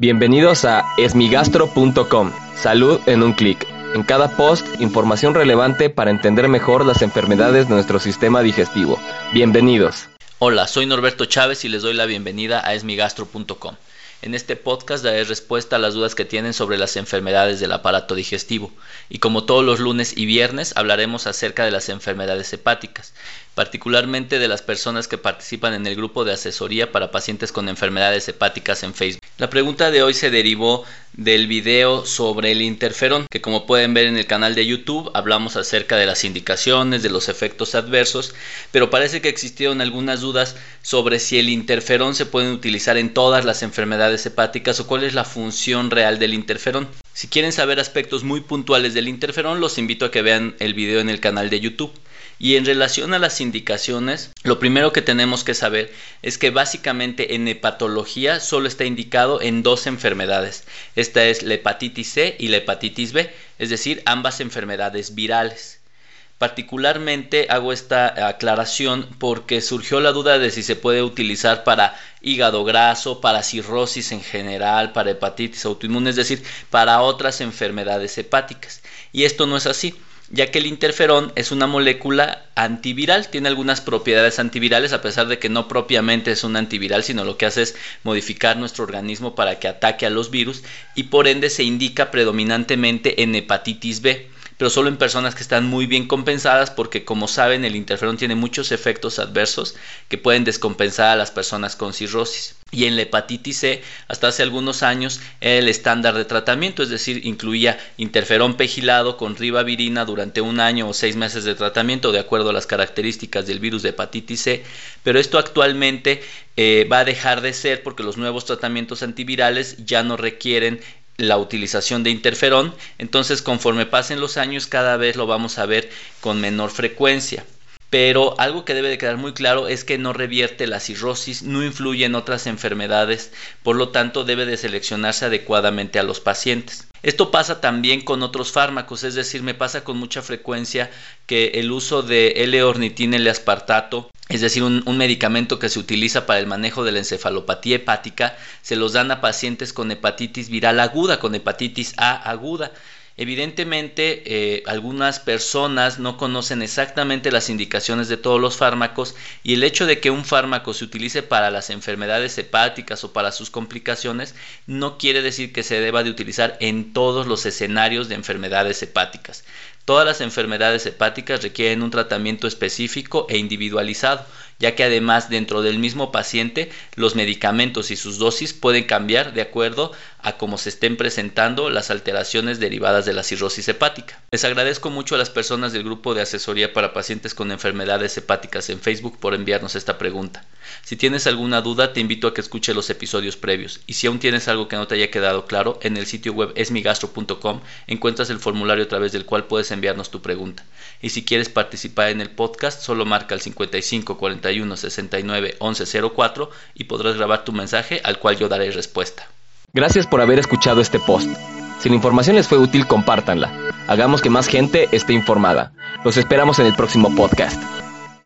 Bienvenidos a esmigastro.com. Salud en un clic. En cada post, información relevante para entender mejor las enfermedades de nuestro sistema digestivo. Bienvenidos. Hola, soy Norberto Chávez y les doy la bienvenida a esmigastro.com. En este podcast daré respuesta a las dudas que tienen sobre las enfermedades del aparato digestivo. Y como todos los lunes y viernes hablaremos acerca de las enfermedades hepáticas particularmente de las personas que participan en el grupo de asesoría para pacientes con enfermedades hepáticas en Facebook. La pregunta de hoy se derivó del video sobre el interferón, que como pueden ver en el canal de YouTube hablamos acerca de las indicaciones, de los efectos adversos, pero parece que existieron algunas dudas sobre si el interferón se puede utilizar en todas las enfermedades hepáticas o cuál es la función real del interferón. Si quieren saber aspectos muy puntuales del interferón, los invito a que vean el video en el canal de YouTube. Y en relación a las indicaciones, lo primero que tenemos que saber es que básicamente en hepatología solo está indicado en dos enfermedades. Esta es la hepatitis C y la hepatitis B, es decir, ambas enfermedades virales. Particularmente hago esta aclaración porque surgió la duda de si se puede utilizar para hígado graso, para cirrosis en general, para hepatitis autoinmune, es decir, para otras enfermedades hepáticas. Y esto no es así ya que el interferón es una molécula antiviral, tiene algunas propiedades antivirales a pesar de que no propiamente es un antiviral, sino lo que hace es modificar nuestro organismo para que ataque a los virus y por ende se indica predominantemente en hepatitis B pero solo en personas que están muy bien compensadas porque como saben el interferón tiene muchos efectos adversos que pueden descompensar a las personas con cirrosis. Y en la hepatitis C, hasta hace algunos años, era el estándar de tratamiento, es decir, incluía interferón pegilado con ribavirina durante un año o seis meses de tratamiento, de acuerdo a las características del virus de hepatitis C. Pero esto actualmente eh, va a dejar de ser porque los nuevos tratamientos antivirales ya no requieren la utilización de interferón, entonces conforme pasen los años cada vez lo vamos a ver con menor frecuencia. Pero algo que debe de quedar muy claro es que no revierte la cirrosis, no influye en otras enfermedades, por lo tanto debe de seleccionarse adecuadamente a los pacientes. Esto pasa también con otros fármacos, es decir, me pasa con mucha frecuencia que el uso de L-ornitina L-aspartato, es decir, un, un, medicamento que se utiliza para el manejo de la encefalopatía hepática, se los dan a pacientes con hepatitis viral aguda, con hepatitis A aguda. Evidentemente, eh, algunas personas no conocen exactamente las indicaciones de todos los fármacos y el hecho de que un fármaco se utilice para las enfermedades hepáticas o para sus complicaciones no quiere decir que se deba de utilizar en todos los escenarios de enfermedades hepáticas. Todas las enfermedades hepáticas requieren un tratamiento específico e individualizado ya que además dentro del mismo paciente los medicamentos y sus dosis pueden cambiar de acuerdo a cómo se estén presentando las alteraciones derivadas de la cirrosis hepática. Les agradezco mucho a las personas del grupo de asesoría para pacientes con enfermedades hepáticas en Facebook por enviarnos esta pregunta. Si tienes alguna duda, te invito a que escuche los episodios previos y si aún tienes algo que no te haya quedado claro, en el sitio web esmigastro.com encuentras el formulario a través del cual puedes enviarnos tu pregunta. Y si quieres participar en el podcast, solo marca el 55 41 69 11 04 y podrás grabar tu mensaje al cual yo daré respuesta. Gracias por haber escuchado este post. Si la información les fue útil, compártanla. Hagamos que más gente esté informada. Los esperamos en el próximo podcast.